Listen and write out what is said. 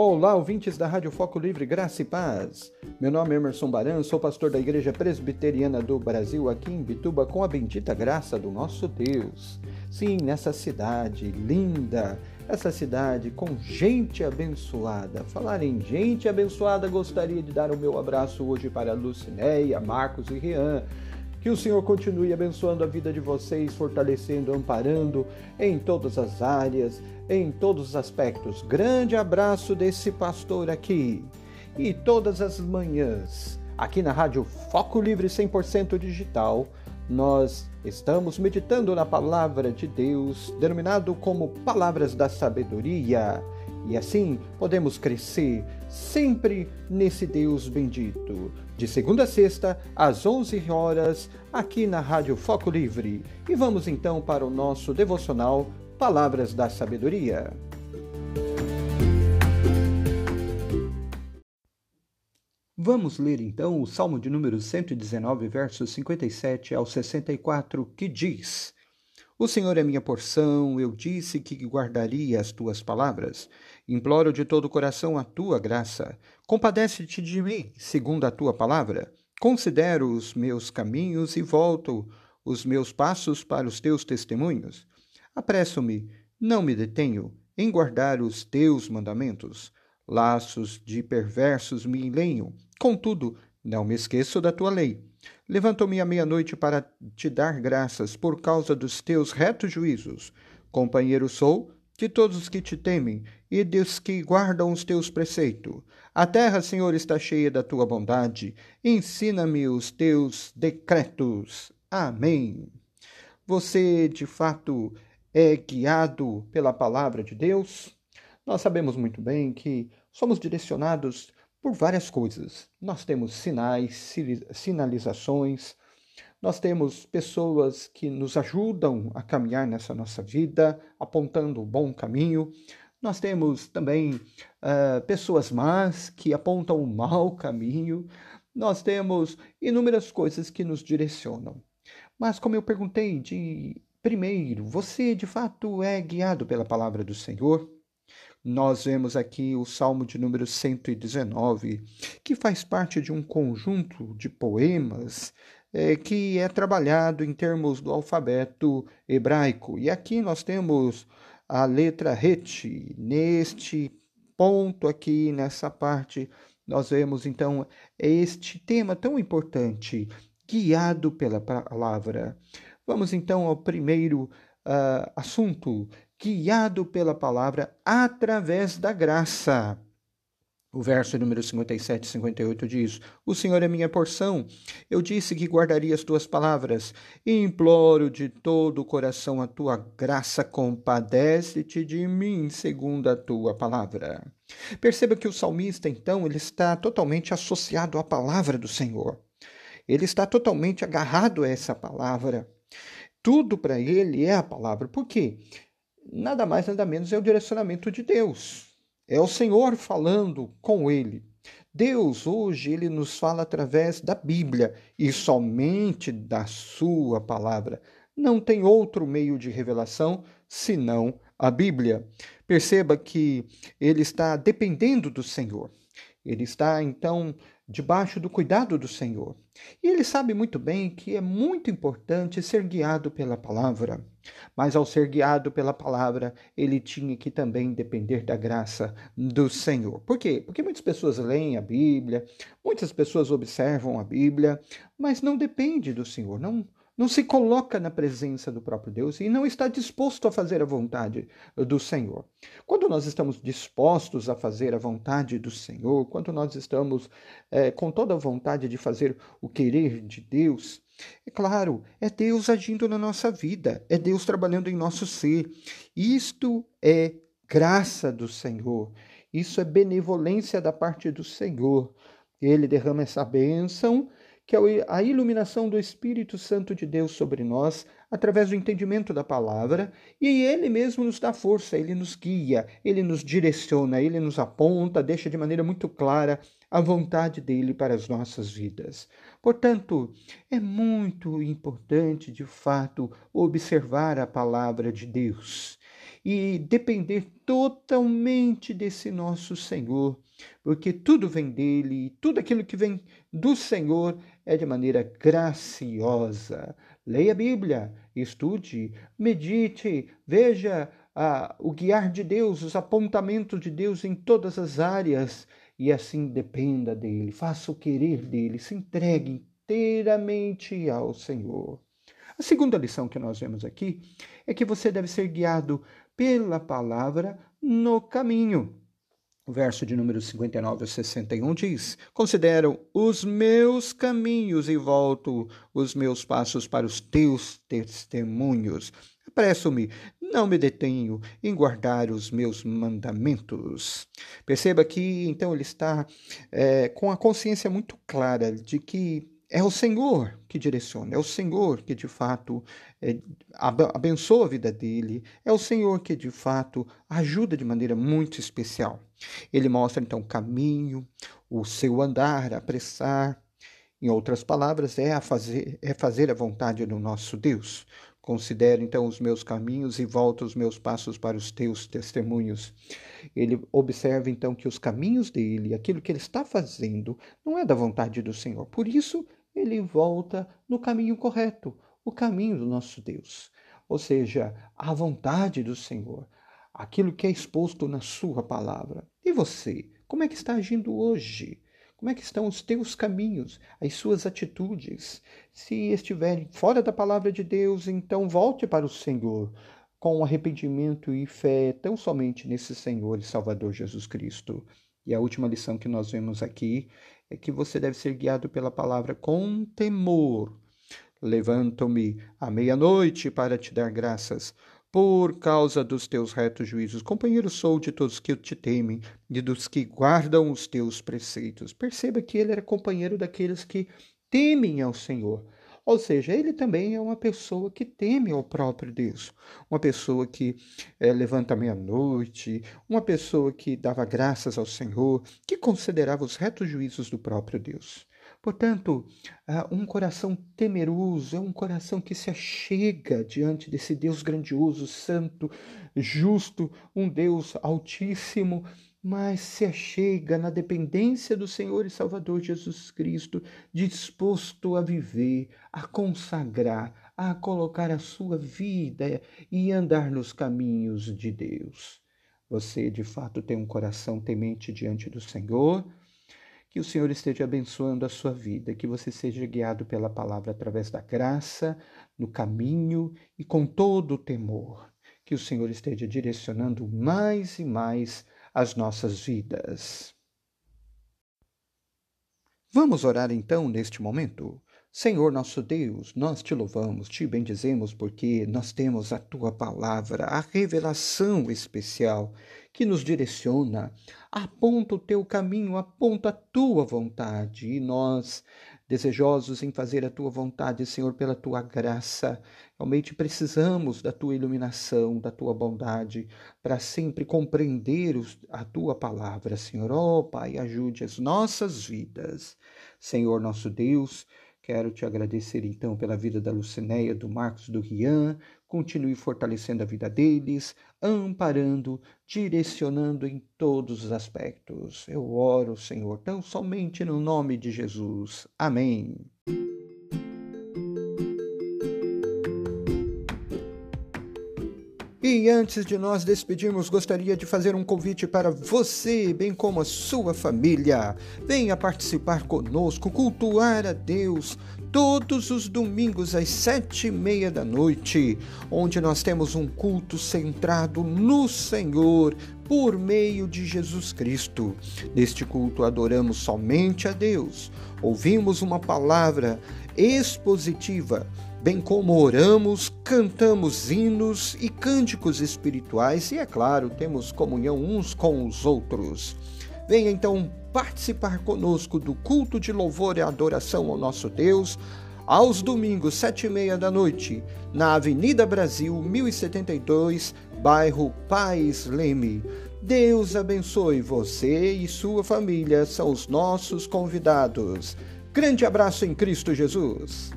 Olá, ouvintes da Rádio Foco Livre, Graça e Paz. Meu nome é Emerson Baran, sou pastor da Igreja Presbiteriana do Brasil, aqui em Bituba, com a bendita graça do nosso Deus. Sim, nessa cidade linda, essa cidade com gente abençoada. Falar em gente abençoada, gostaria de dar o meu abraço hoje para Lucinéia, Marcos e Rian que o Senhor continue abençoando a vida de vocês, fortalecendo, amparando em todas as áreas, em todos os aspectos. Grande abraço desse pastor aqui. E todas as manhãs, aqui na Rádio Foco Livre 100% digital, nós estamos meditando na palavra de Deus, denominado como Palavras da Sabedoria. E assim podemos crescer sempre nesse Deus bendito. De segunda a sexta, às 11 horas, aqui na Rádio Foco Livre. E vamos então para o nosso devocional Palavras da Sabedoria. Vamos ler então o Salmo de número 119, versos 57 ao 64, que diz: o Senhor é minha porção, eu disse que guardaria as tuas palavras. Imploro de todo o coração a tua graça. Compadece-te de mim, segundo a tua palavra. Considero os meus caminhos e volto os meus passos para os teus testemunhos. Apresso-me, não me detenho, em guardar os teus mandamentos. Laços de perversos me enlenham, contudo, não me esqueço da tua lei. Levanto-me à meia-noite para te dar graças por causa dos teus retos juízos. Companheiro sou de todos os que te temem e dos que guardam os teus preceitos. A terra, Senhor, está cheia da tua bondade. Ensina-me os teus decretos. Amém. Você, de fato, é guiado pela palavra de Deus? Nós sabemos muito bem que somos direcionados por várias coisas. Nós temos sinais, sinalizações, nós temos pessoas que nos ajudam a caminhar nessa nossa vida, apontando o bom caminho. Nós temos também uh, pessoas más que apontam o mau caminho. Nós temos inúmeras coisas que nos direcionam. Mas, como eu perguntei de primeiro, você de fato é guiado pela palavra do Senhor? Nós vemos aqui o Salmo de número 119, que faz parte de um conjunto de poemas é, que é trabalhado em termos do alfabeto hebraico. E aqui nós temos a letra Het. Neste ponto aqui, nessa parte, nós vemos então este tema tão importante, guiado pela palavra. Vamos então ao primeiro uh, assunto guiado pela palavra através da graça. O verso número 57 e 58 diz: O Senhor é minha porção. Eu disse que guardaria as tuas palavras. E imploro de todo o coração a tua graça. Compadece-te de mim, segundo a tua palavra. Perceba que o salmista, então, ele está totalmente associado à palavra do Senhor. Ele está totalmente agarrado a essa palavra. Tudo para ele é a palavra. Por quê? Nada mais, nada menos é o direcionamento de Deus. É o Senhor falando com ele. Deus hoje ele nos fala através da Bíblia e somente da sua palavra. Não tem outro meio de revelação senão a Bíblia. Perceba que ele está dependendo do Senhor. Ele está então debaixo do cuidado do Senhor. E ele sabe muito bem que é muito importante ser guiado pela palavra. Mas ao ser guiado pela palavra, ele tinha que também depender da graça do Senhor. Por quê? Porque muitas pessoas leem a Bíblia, muitas pessoas observam a Bíblia, mas não depende do Senhor, não não se coloca na presença do próprio Deus e não está disposto a fazer a vontade do Senhor. Quando nós estamos dispostos a fazer a vontade do Senhor, quando nós estamos é, com toda a vontade de fazer o querer de Deus, é claro, é Deus agindo na nossa vida, é Deus trabalhando em nosso ser. Isto é graça do Senhor, isso é benevolência da parte do Senhor. Ele derrama essa bênção que é a iluminação do Espírito Santo de Deus sobre nós, através do entendimento da palavra, e ele mesmo nos dá força, ele nos guia, ele nos direciona, ele nos aponta, deixa de maneira muito clara a vontade dele para as nossas vidas. Portanto, é muito importante, de fato, observar a palavra de Deus. e depender totalmente desse nosso Senhor, porque tudo vem dele, e tudo aquilo que vem do Senhor é de maneira graciosa. Leia a Bíblia, estude, medite, veja ah, o guiar de Deus, os apontamentos de Deus em todas as áreas, e assim dependa dele, faça o querer dele, se entregue inteiramente ao Senhor. A segunda lição que nós vemos aqui é que você deve ser guiado pela palavra no caminho. O verso de número 59 a 61 diz: Considero os meus caminhos e volto os meus passos para os teus testemunhos. Apresso-me, não me detenho em guardar os meus mandamentos. Perceba que então ele está é, com a consciência muito clara de que é o Senhor que direciona, é o Senhor que de fato é, abençoa a vida dele, é o Senhor que de fato ajuda de maneira muito especial. Ele mostra então o caminho, o seu andar, apressar. Em outras palavras, é, a fazer, é fazer a vontade do nosso Deus. Considero então os meus caminhos e volto os meus passos para os teus testemunhos. Ele observa então que os caminhos dele, aquilo que ele está fazendo, não é da vontade do Senhor. Por isso, ele volta no caminho correto, o caminho do nosso Deus. Ou seja, a vontade do Senhor, aquilo que é exposto na sua palavra. E você, como é que está agindo hoje? Como é que estão os teus caminhos, as suas atitudes? Se estiverem fora da palavra de Deus, então volte para o Senhor com arrependimento e fé tão somente nesse Senhor e Salvador Jesus Cristo. E a última lição que nós vemos aqui é que você deve ser guiado pela palavra com temor. Levanto-me à meia-noite para te dar graças, por causa dos teus retos juízos. Companheiro sou de todos que te temem e dos que guardam os teus preceitos. Perceba que ele era companheiro daqueles que temem ao Senhor. Ou seja, ele também é uma pessoa que teme ao próprio Deus, uma pessoa que é, levanta meia-noite, uma pessoa que dava graças ao Senhor, que considerava os retos juízos do próprio Deus. Portanto, um coração temeroso é um coração que se achega diante desse Deus grandioso, santo, justo, um Deus altíssimo mas se achega na dependência do Senhor e Salvador Jesus Cristo, disposto a viver, a consagrar, a colocar a sua vida e andar nos caminhos de Deus. Você de fato tem um coração temente diante do Senhor? Que o Senhor esteja abençoando a sua vida, que você seja guiado pela palavra através da graça, no caminho e com todo o temor. Que o Senhor esteja direcionando mais e mais as nossas vidas. Vamos orar então neste momento? Senhor nosso Deus, nós te louvamos, te bendizemos porque nós temos a tua palavra, a revelação especial que nos direciona, aponta o teu caminho, aponta a tua vontade e nós desejosos em fazer a tua vontade, Senhor, pela tua graça. Realmente precisamos da tua iluminação, da tua bondade, para sempre compreender a tua palavra, Senhor. Oh, Pai, ajude as nossas vidas. Senhor, nosso Deus, Quero te agradecer então pela vida da Lucinéia, do Marcos, do Rian. Continue fortalecendo a vida deles, amparando, direcionando em todos os aspectos. Eu oro, Senhor, tão somente no nome de Jesus. Amém. E antes de nós despedirmos, gostaria de fazer um convite para você, bem como a sua família. Venha participar conosco, cultuar a Deus todos os domingos às sete e meia da noite, onde nós temos um culto centrado no Senhor por meio de Jesus Cristo. Neste culto adoramos somente a Deus, ouvimos uma palavra expositiva bem como oramos, cantamos hinos e cânticos espirituais e, é claro, temos comunhão uns com os outros. Venha então participar conosco do culto de louvor e adoração ao nosso Deus, aos domingos, sete e meia da noite, na Avenida Brasil, 1072, bairro Paz Leme. Deus abençoe você e sua família, são os nossos convidados. Grande abraço em Cristo Jesus.